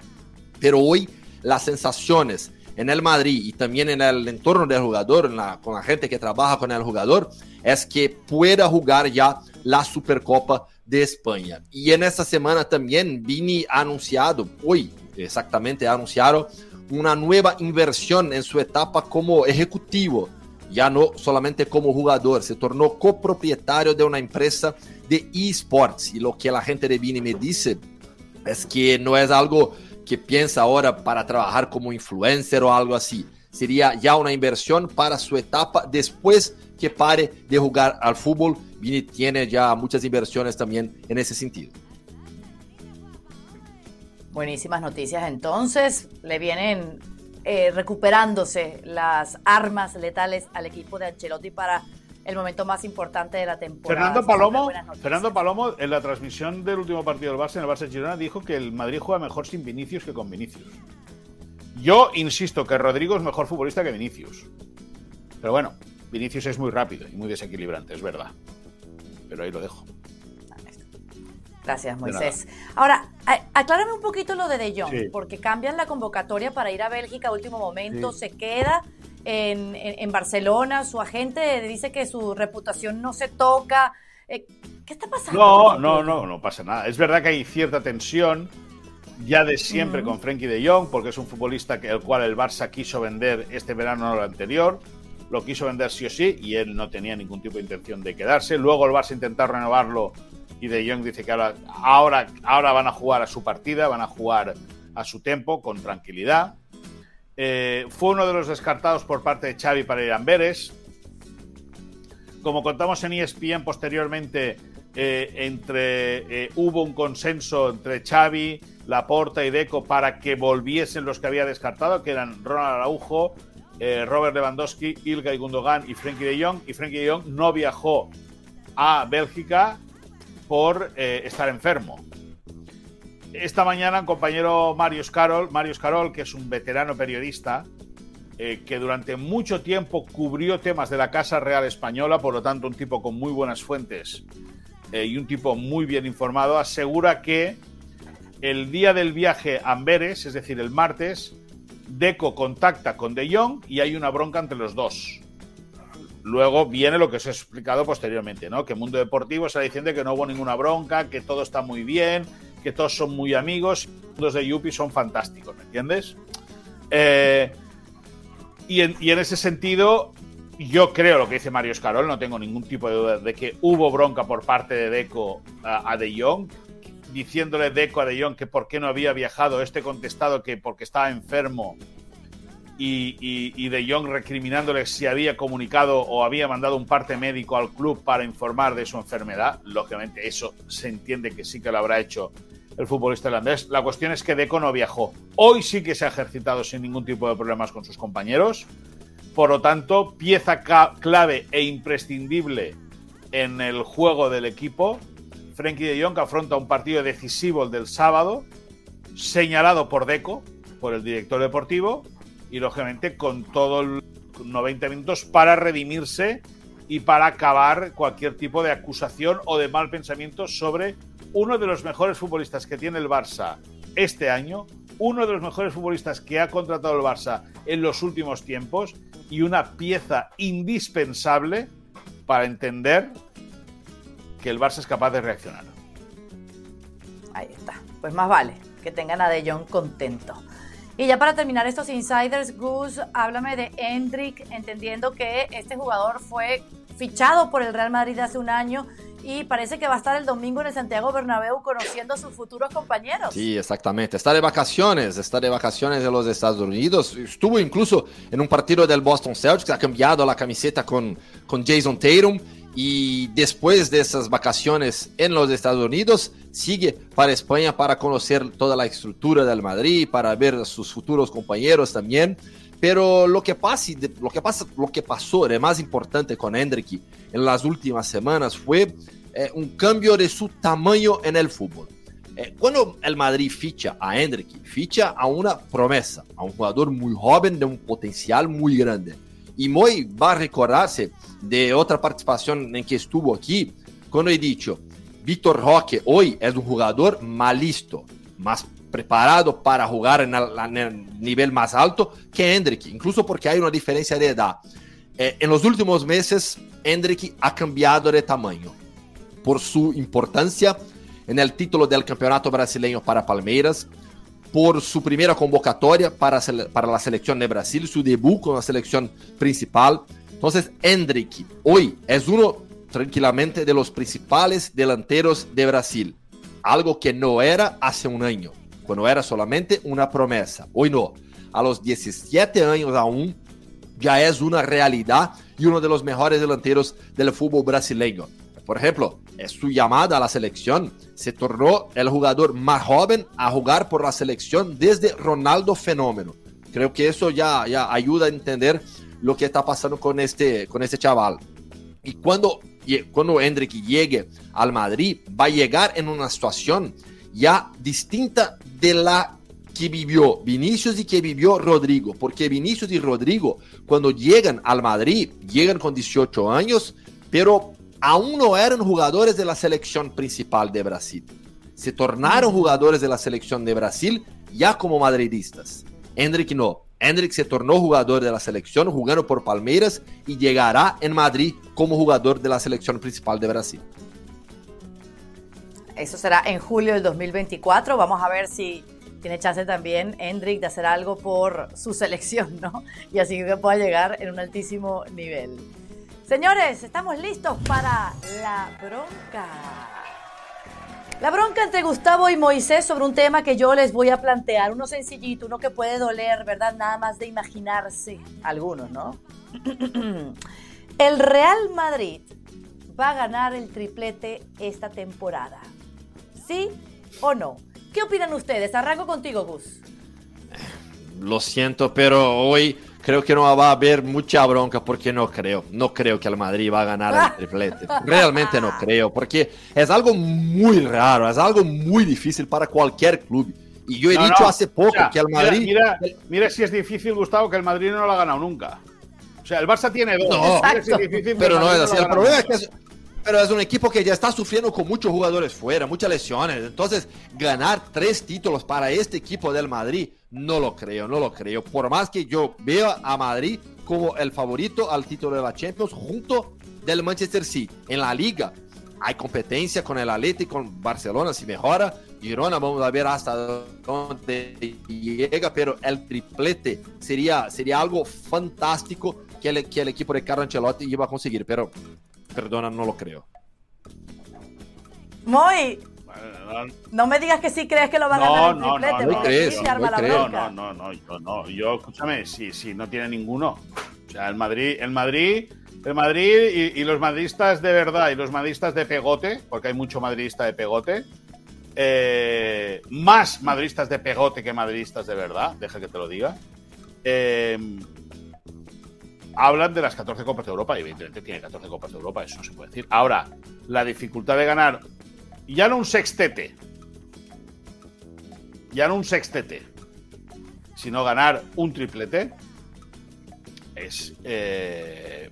pero hoy las sensaciones en el Madrid y también en el entorno del jugador, con la gente que trabaja con el jugador, es que pueda jugar ya la Supercopa de España. Y en esta semana también Vini ha anunciado, hoy exactamente ha anunciado, una nueva inversión en su etapa como ejecutivo, ya no solamente como jugador, se tornó copropietario de una empresa de esports. Y lo que la gente de Vini me dice es que no es algo que piensa ahora para trabajar como influencer o algo así. Sería ya una inversión para su etapa después que pare de jugar al fútbol. Vini tiene ya muchas inversiones también en ese sentido. Buenísimas noticias entonces. Le vienen eh, recuperándose las armas letales al equipo de Ancelotti para el momento más importante de la temporada. Fernando Palomo, Fernando Palomo, en la transmisión del último partido del Barça, en el Barça Girona, dijo que el Madrid juega mejor sin Vinicius que con Vinicius. Yo insisto que Rodrigo es mejor futbolista que Vinicius. Pero bueno, Vinicius es muy rápido y muy desequilibrante, es verdad. Pero ahí lo dejo. Gracias, Moisés. Ahora, aclárame un poquito lo de De Jong, porque cambian la convocatoria para ir a Bélgica a último momento, se queda en, Barcelona, su agente dice que su reputación no se toca. Eh, ¿Qué está pasando? No, no, no, no pasa nada. Es verdad que hay cierta tensión ya de siempre con Frenkie de Jong, porque es un futbolista que, el cual el Barça quiso vender este verano o el anterior. Lo quiso vender sí o sí y él no tenía ningún tipo de intención de quedarse. Luego el Barça intentó renovarlo y de Jong dice que ahora, ahora, ahora van a jugar a su partida, van a jugar a su tiempo, con tranquilidad. Eh, fue uno de los descartados por parte de Xavi para ir a Amberes. Como contamos en ESPN posteriormente, eh, entre, eh, hubo un consenso entre Xavi, Laporta y Deco para que volviesen los que había descartado, que eran Ronald Araujo, Robert Lewandowski, Ilga y Gundogan y Frenkie de Jong. Y Frenkie de Jong no viajó a Bélgica por estar enfermo. Esta mañana un compañero Marius Carol, Marius Carol, que es un veterano periodista, eh, que durante mucho tiempo cubrió temas de la Casa Real Española, por lo tanto un tipo con muy buenas fuentes eh, y un tipo muy bien informado, asegura que el día del viaje a Amberes, es decir, el martes, Deco contacta con De Jong y hay una bronca entre los dos. Luego viene lo que os he explicado posteriormente, ¿no? Que Mundo Deportivo está diciendo que no hubo ninguna bronca, que todo está muy bien, que todos son muy amigos, los de Yupi son fantásticos, ¿me entiendes? Eh, y, en, ese sentido, yo creo lo que dice Mario Escarol, no tengo ningún tipo de duda de que hubo bronca por parte de Deco a, De Jong, diciéndole Deco a De Jong que por qué no había viajado, este contestado que porque estaba enfermo y, De Jong recriminándole si había comunicado o había mandado un parte médico al club para informar de su enfermedad. Lógicamente eso se entiende que sí que lo habrá hecho el futbolista holandés. La cuestión es que Deco no viajó. Hoy sí que se ha ejercitado sin ningún tipo de problemas con sus compañeros. Por lo tanto, pieza clave e imprescindible en el juego del equipo. Frenkie de Jong afronta un partido decisivo el del sábado, señalado por Deco, por el director deportivo, y lógicamente con todo el 90 minutos para redimirse y para acabar cualquier tipo de acusación o de mal pensamiento sobre uno de los mejores futbolistas que tiene el Barça este año, uno de los mejores futbolistas que ha contratado el Barça en los últimos tiempos y una pieza indispensable para entender que el Barça es capaz de reaccionar. Ahí está. Pues más vale que tengan a De Jong contento. Y ya para terminar estos insiders, Gus, háblame de Hendrik, entendiendo que este jugador fue fichado por el Real Madrid hace un año y parece que va a estar el domingo en el Santiago Bernabéu conociendo a sus futuros compañeros. Sí, exactamente. Está de vacaciones, está de vacaciones en los Estados Unidos. Estuvo incluso en un partido del Boston Celtics, ha cambiado la camiseta con, con Jason Tatum y después de esas vacaciones en los Estados Unidos, sigue para España para conocer toda la estructura del Madrid, para ver a sus futuros compañeros también. Pero lo que, pasa, lo que, pasa, lo que pasó de más importante con Hendrick en las últimas semanas fue eh, un cambio de su tamaño en el fútbol. Eh, cuando el Madrid ficha a Hendrick, ficha a una promesa, a un jugador muy joven de un potencial muy grande. Y Moy va a recordarse de otra participación en que estuvo aquí, cuando he dicho, Víctor Roque hoy es un jugador más listo, más preparado para jugar en el, nivel más alto que Hendrick, incluso porque hay una diferencia de edad. Eh, en los últimos meses, Hendrick ha cambiado de tamaño por su importancia en el título del campeonato brasileño para Palmeiras, por su primera convocatoria para, para la selección de Brasil, su debut con la selección principal. Entonces, Hendrick hoy es uno tranquilamente de los principales delanteros de Brasil, algo que no era hace un año, cuando era solamente una promesa. Hoy no, a los 17 años aún, ya es una realidad y uno de los mejores delanteros del fútbol brasileño. Por ejemplo, su llamada a la selección, se tornó el jugador más joven a jugar por la selección desde Ronaldo Fenómeno. Creo que eso ya, ya ayuda a entender lo que está pasando con este, con este chaval. Y cuando, cuando Hendrik llegue al Madrid, va a llegar en una situación ya distinta de la que vivió Vinicius y que vivió Rodrigo, porque Vinicius y Rodrigo cuando llegan al Madrid, llegan con 18 años, pero aún no eran jugadores de la selección principal de Brasil. Se tornaron jugadores de la selección de Brasil ya como madridistas. Hendrik no. Hendrik se tornó jugador de la selección jugando por Palmeiras y llegará en Madrid como jugador de la selección principal de Brasil. Eso será en julio del 2024. Vamos a ver si tiene chance también Hendrik de hacer algo por su selección, ¿no? Y así que pueda llegar en un altísimo nivel. Señores, estamos listos para la bronca. La bronca entre Gustavo y Moisés sobre un tema que yo les voy a plantear, uno sencillito, uno que puede doler, ¿verdad? Nada más de imaginarse, algunos, ¿no? El Real Madrid va a ganar el triplete esta temporada. ¿Sí o no? ¿Qué opinan ustedes? Arranco contigo, Gus. Lo siento, pero hoy creo que no va a haber mucha bronca porque no creo, no creo que el Madrid va a ganar el triplete. Realmente no creo, porque es algo muy raro, es algo muy difícil para cualquier club. Y yo he dicho hace poco que el Madrid... Mira, mira, si es difícil, Gustavo, que el Madrid no lo ha ganado nunca. O sea, el Barça tiene dos. No, pero no es así. El problema es que es, pero es un equipo que ya está sufriendo con muchos jugadores fuera, muchas lesiones. Entonces, ganar tres títulos para este equipo del Madrid no lo creo, no lo creo. Por más que yo vea a Madrid como el favorito al título de la Champions junto del Manchester City. En la liga hay competencia con el Atlético, con Barcelona, si mejora. Girona, vamos a ver hasta dónde llega, pero el triplete sería, sería algo fantástico que el, que el equipo de Carlo Ancelotti iba a conseguir, pero perdona, no lo creo. Muy, no me digas que sí crees que lo va a ganar no, triplete. No, no, crees, no, no, no, no, yo no. Yo, escúchame, sí, sí, no tiene ninguno. O sea, el Madrid, el Madrid, el Madrid y, los madridistas de verdad y los madridistas de pegote, porque hay mucho madridista de pegote, eh, más madridistas de pegote que madridistas de verdad, deja que te lo diga. Eh, hablan de las 14 Copas de Europa, y evidentemente tiene 14 Copas de Europa, eso no se puede decir. Ahora, la dificultad de ganar ya no un sextete, ya no un sextete, sino ganar un triplete, es... Eh,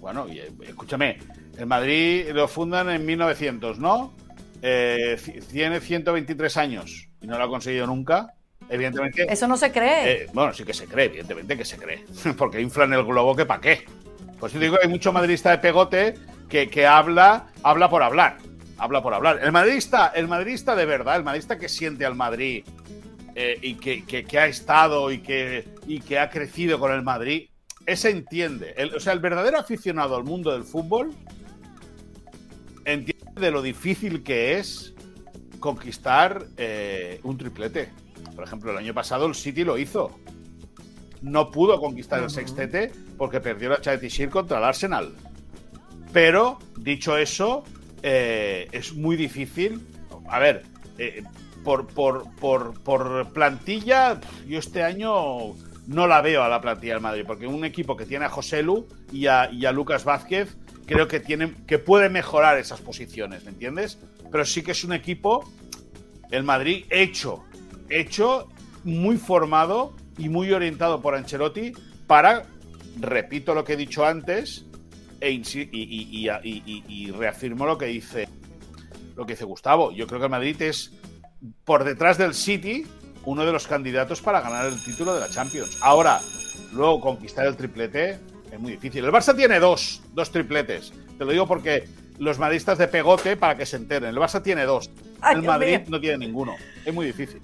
bueno, y, eh, escúchame, el Madrid lo fundan en 1900, ¿no? Eh, tiene 123 años y no lo ha conseguido nunca. Evidentemente. Eso no se cree. bueno, sí que se cree, evidentemente que se cree. Porque inflan el globo que pa' qué. Pues yo digo, hay mucho madridista de pegote que, habla, habla por hablar. Habla por hablar. El madridista, el madridista de verdad, el madridista que siente al Madrid eh, y que, ha estado y que, y que ha crecido con el Madrid, ese entiende. o sea, el verdadero aficionado al mundo del fútbol entiende de lo difícil que es conquistar eh, un triplete. Por ejemplo, el año pasado el City lo hizo. No pudo conquistar el sextete porque perdió la Charity contra el Arsenal. Pero, dicho eso, eh, es muy difícil. A ver, eh, por, por, por, por plantilla, yo este año no la veo a la plantilla del Madrid, porque un equipo que tiene a José Lu y a, y a Lucas Vázquez, creo que, tiene, que puede mejorar esas posiciones, ¿me entiendes? Pero sí que es un equipo, el Madrid, hecho, hecho, muy formado y muy orientado por Ancelotti para, repito lo que he dicho antes, e y, y- reafirmo lo que dice lo que dice Gustavo. Yo creo que el Madrid es, por detrás del City, uno de los candidatos para ganar el título de la Champions. Ahora, luego conquistar el triplete es muy difícil. El Barça tiene dos, dos tripletes. Te lo digo porque los madristas de pegote, para que se enteren, el Barça tiene dos. El Madrid no tiene ninguno. Es muy difícil.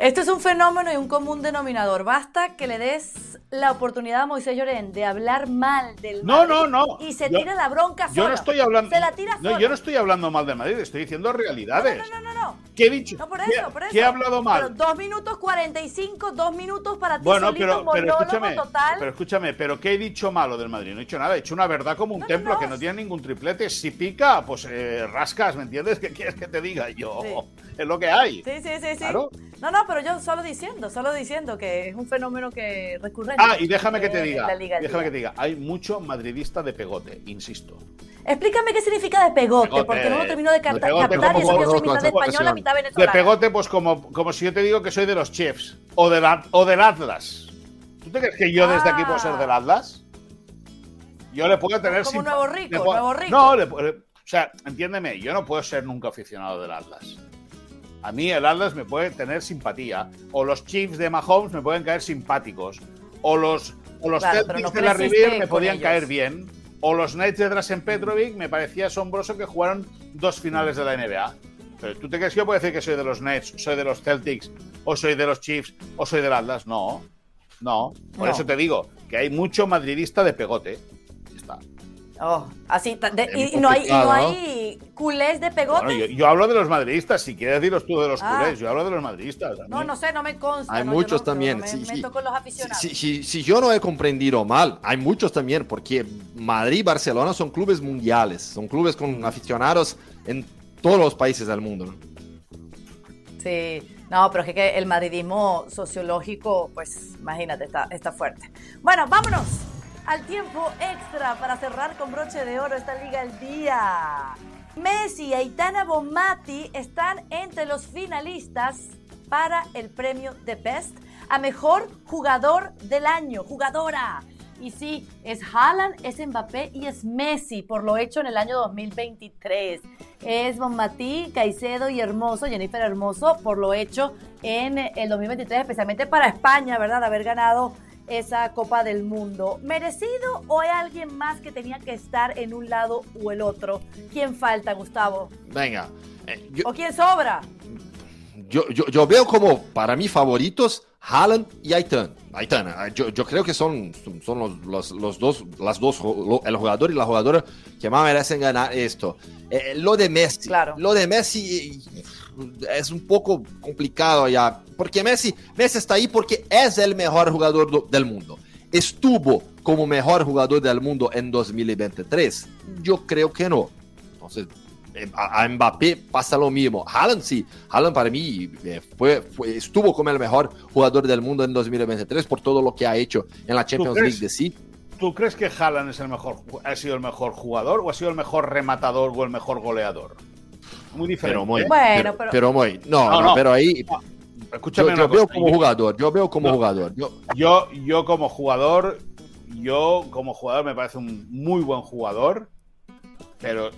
Esto es un fenómeno y un común denominador. Basta que le des la oportunidad a Moisés Llorén de hablar mal del No, Madrid no, no. Y se Yo- tira la bronca Yo no estoy hablando. Se la tira no, yo no estoy hablando mal de Madrid, estoy diciendo realidades. No, no, no, no, no. ¿Qué he dicho? No, por ¿Qué- eso, por eso. ¿Qué he hablado mal? Pero dos minutos 45, dos minutos para ti Bueno, solito, pero, pero escúchame, total. pero escúchame, pero ¿qué he dicho malo del Madrid? No he dicho nada, he dicho una verdad como un no, templo, no. que no tiene ningún triplete. Si pica, pues eh, rascas, ¿me entiendes? ¿Qué quieres que te diga? Yo, Sí. es lo que hay. Sí, sí, sí, sí. Claro. No, no, pero yo solo diciendo, solo diciendo que es un fenómeno que recurrente. Ah, y déjame que te diga, déjame que te diga, hay mucho madridista de pegote, insisto. Explícame qué significa de pegote, Pegote, porque no lo termino de capta- de pegote captar y eso yo soy mitad española, mitad De venezolana. pegote, pues como, como si yo te digo que soy de los chefs, o, de la- o del Atlas. ¿Tú te crees que yo desde aquí puedo ser del Atlas? Yo le puedo tener Como nuevo rico, puedo- nuevo rico. No, le o sea, entiéndeme, yo no puedo ser nunca aficionado del Atlas. A mí el Atlas me puede tener simpatía. O los Chiefs de Mahomes me pueden caer simpáticos. O los, o los Claro, Celtics no de la Riviera me podían ellos. caer bien. O los Knights de Drasen Petrovic me parecía asombroso que jugaron dos finales de la NBA. Pero ¿tú te crees que yo puedo decir que soy de los Nets, soy de los Celtics, o soy de los Chiefs, o soy del Atlas? No. No. Por No. eso te digo que hay mucho madridista de pegote. Oh, así, de- y, no hay, y no complicado, ¿no? hay culés de pegote. Bueno, yo, yo hablo de los madridistas, si quieres diros tú de los Ah. culés, yo hablo de los madridistas. No, no sé, no me consta. Hay no, muchos no- también. me los Si, aficionados. si- si- si yo no he comprendido mal, hay muchos también, porque Madrid y Barcelona son clubes mundiales, son clubes con aficionados en todos los países del mundo. Sí, no, pero es que el madridismo sociológico, pues imagínate, está, está fuerte. Bueno, vámonos al tiempo extra para cerrar con broche de oro esta liga al día. Messi y Aitana Bonmati están entre los finalistas para el premio de Best a mejor jugador del año, jugadora. Y sí, es Haaland, es Mbappé y es Messi por lo hecho en el año 2023. Es Bonmatí, Caicedo y Hermoso, Jennifer Hermoso, por lo hecho en el 2023, especialmente para España, ¿verdad? Haber ganado esa Copa del Mundo. ¿Merecido o hay alguien más que tenía que estar en un lado o el otro? ¿Quién falta, Gustavo? Venga, eh, yo, ¿O quién sobra? yo, yo, yo veo como para mí favoritos Haaland y Aitana. Aitana, yo, yo creo que son, son los, los, los dos, las dos, el jugador y la jugadora que más merecen ganar esto. Eh, lo de Messi, Claro. lo de Messi eh, es un poco complicado ya, porque Messi, Messi está ahí porque es el mejor jugador do- del mundo. Estuvo como mejor jugador del mundo en 2023. Yo creo que no. Entonces, eh, a, a Mbappé pasa lo mismo. Haaland sí, Haaland para mí eh, fue, fue- estuvo como el mejor jugador del mundo en 2023 por todo lo que ha hecho en la Champions? League de sí. ¿Tú crees que Haaland es el mejor, ha sido el mejor jugador o ha sido el mejor rematador o el mejor goleador? Muy diferente. Pero muy. Bueno, pero, pero- pero muy, no, No, no, no. pero ahí Escúchame yo, yo veo como yo- jugador, yo veo como No. jugador. Yo, Yo, yo como jugador, yo como jugador me parece un muy buen jugador, pero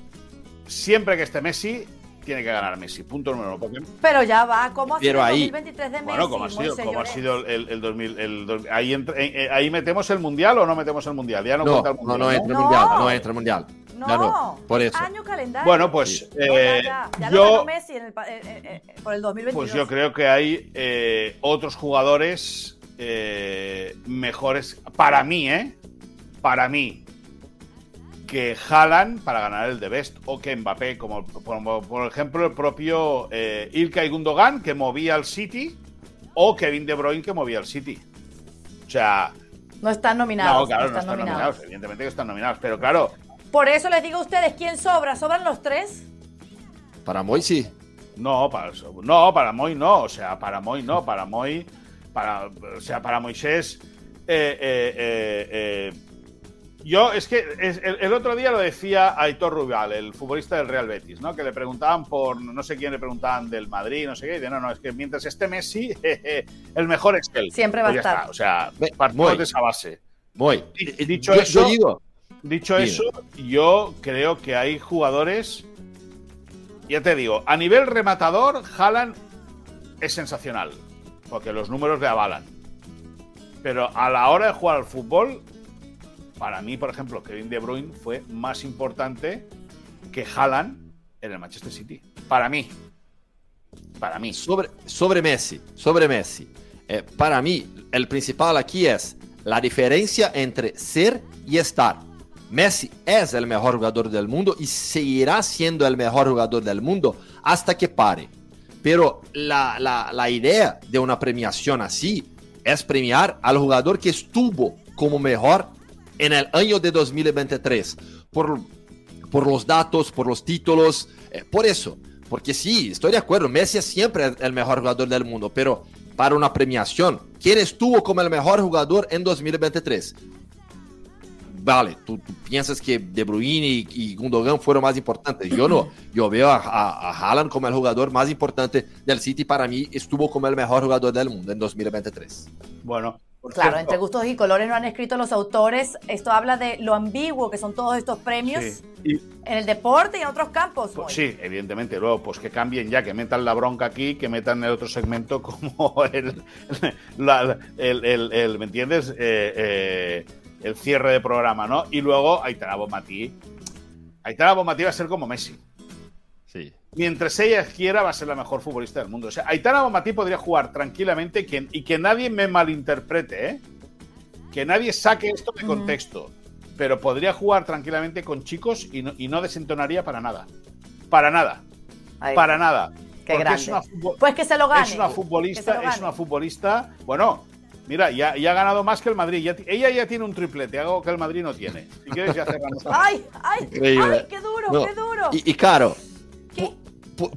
siempre que esté Messi, tiene que ganar Messi. Punto número uno. Porque, Pero ya va, ¿cómo ha sido Pero el ahí- 2023 de Messi? bueno, como ha sido, como ha sido el, el 2000, el dos- ahí, eh, eh, ahí metemos el mundial o no metemos el mundial. Ya no, no, cuenta el mundial. no ¿no? entra el mundial, no entra el mundial. No, por eso. Año calendario. Bueno, pues ya, eh, ya. Ya lo yo, ganó Messi en el eh, eh, eh, por el 2022. Pues yo creo que hay eh, otros jugadores eh, mejores para mí, ¿eh? Para mí. Que jalan para ganar el de Best o que Mbappé, como, como, por ejemplo el propio eh, Ilkay Gundogan que movía al City o Kevin De Bruyne que movía al City. O sea, No están nominados. no, claro, no están están nominados. nominados. Evidentemente que están nominados. Pero claro, Por eso les digo a ustedes, ¿quién sobra? ¿Sobran los tres? Para Moy sí. No, para, no, para Moy no. O sea, para Moy no. Para Moy. Para, o sea, para Moisés. Eh, eh, eh, eh yo, es que el, otro día lo decía Aitor Rubial, el futbolista del Real Betis, ¿no? Que le preguntaban por, no sé quién le preguntaban del Madrid, no sé qué, y de no, no, es que mientras esté Messi, el mejor es él. Siempre va a pues estar. o sea, partimos de esa base. Voy. Dicho eso, dicho eso, yo creo que hay jugadores, ya te digo, a nivel rematador, Haaland es sensacional, porque los números le avalan. Pero a la hora de jugar al fútbol, para mí, por ejemplo, Kevin De Bruyne fue más importante que Haaland en el Manchester City. Para mí. Para mí. Sobre, sobre Messi, sobre Messi. Eh, para mí, el principal aquí es la diferencia entre ser y estar. Messi es el mejor jugador del mundo y seguirá siendo el mejor jugador del mundo hasta que pare. Pero la, la, la idea de una premiación así es premiar al jugador que estuvo como mejor en el año de 2023 por, por los datos, por los títulos, eh, por eso. Porque sí, estoy de acuerdo, Messi es siempre el mejor jugador del mundo, pero para una premiación, ¿quién estuvo como el mejor jugador en 2023? Vale, tú, piensas que De Bruyne y, Gundogan fueron más importantes. Yo no. Yo veo a, a, a, Haaland como el jugador más importante del City. Para mí, estuvo como el mejor jugador del mundo en 2023. Bueno, claro, entre gustos y colores no han escrito los autores. Esto habla de lo ambiguo que son todos estos premios en el deporte y en otros campos. Pues, sí, evidentemente. Luego, pues que cambien ya, que metan la bronca aquí, que metan el otro segmento como el, el, ¿me entiendes? Eh, eh, el cierre de programa, ¿no? Y luego Aitana Bonmatí. Aitana Bonmatí va a ser como Messi. Sí mientras ella quiera, va a ser la mejor futbolista del mundo. O sea, Aitana Bonmatí podría jugar tranquilamente y que nadie me malinterprete, ¿eh? Que nadie saque esto de contexto. Pero podría jugar tranquilamente con chicos y no, y no desentonaría para nada. Para nada. Para nada. Qué grande. pues que se lo gane. Es una futbolista, es una futbolista. Bueno, Mira, ya, ya, ha ganado más que el Madrid. ella ya tiene un triplete, algo que el Madrid no tiene. Si quieres, ya cerramos. ¡Ay, ay! ¡Ay, qué duro, qué duro! Y, y claro,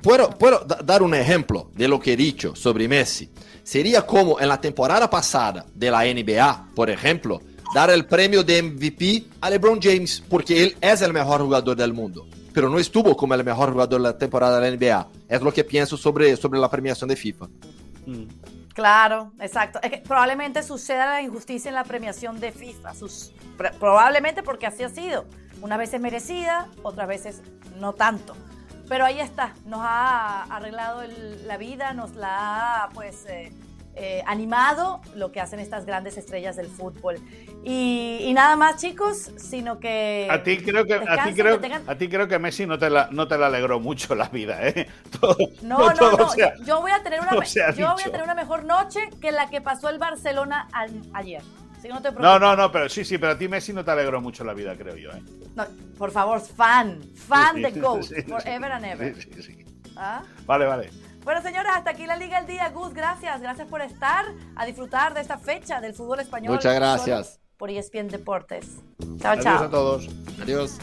puedo, puedo dar un ejemplo de lo que he dicho sobre Messi. Sería como en la temporada pasada de la NBA, por ejemplo, dar el premio de MVP a LeBron James, porque él es el mejor jugador del mundo, pero no estuvo como el mejor jugador de la temporada de la NBA. Es lo que pienso sobre, sobre la premiación de FIFA. Mm. Claro, exacto. Es que probablemente suceda la injusticia en la premiación de FIFA. Sus, probablemente porque así ha sido. Unas veces merecida, otras veces no tanto. Pero ahí está, nos ha arreglado la vida, nos la ha pues eh, eh, animado lo que hacen estas grandes estrellas del fútbol. Y, nada más, chicos, sino que. A ti creo que, a ti creo, a ti creo que Messi no te, la, no te alegró mucho la vida, ¿eh? no, no, no. yo, voy a tener una, yo voy a tener una mejor noche que la que pasó el Barcelona ayer no, no, no, pero sí, sí, pero a ti Messi no te alegró mucho la vida, creo yo. ¿eh? por favor, fan, fan de GOAT, forever and ever. ¿Ah? Vale, vale. Bueno, señores, hasta aquí la Liga del Día. Gus, gracias. Gracias por estar a disfrutar de esta fecha del fútbol español. Muchas gracias. Por ESPN Deportes. Chao, chao. Adiós a todos. Adiós.